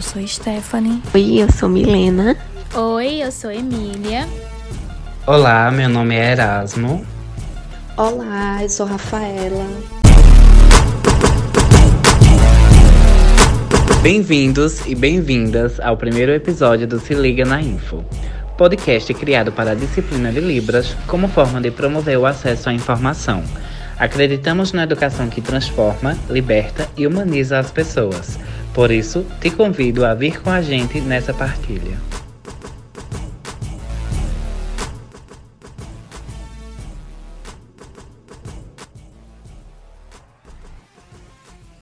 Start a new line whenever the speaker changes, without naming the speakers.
Stephanie.
Oi, eu sou Milena.
Oi, eu sou Emília.
Olá, meu nome é Erasmo.
Olá, eu sou Rafaela.
Bem-vindos e bem-vindas ao primeiro episódio do Se Liga na Info, podcast criado para a disciplina de Libras como forma de promover o acesso à informação. Acreditamos na educação que transforma, liberta e humaniza as pessoas. Por isso, te convido a vir com a gente nessa partilha.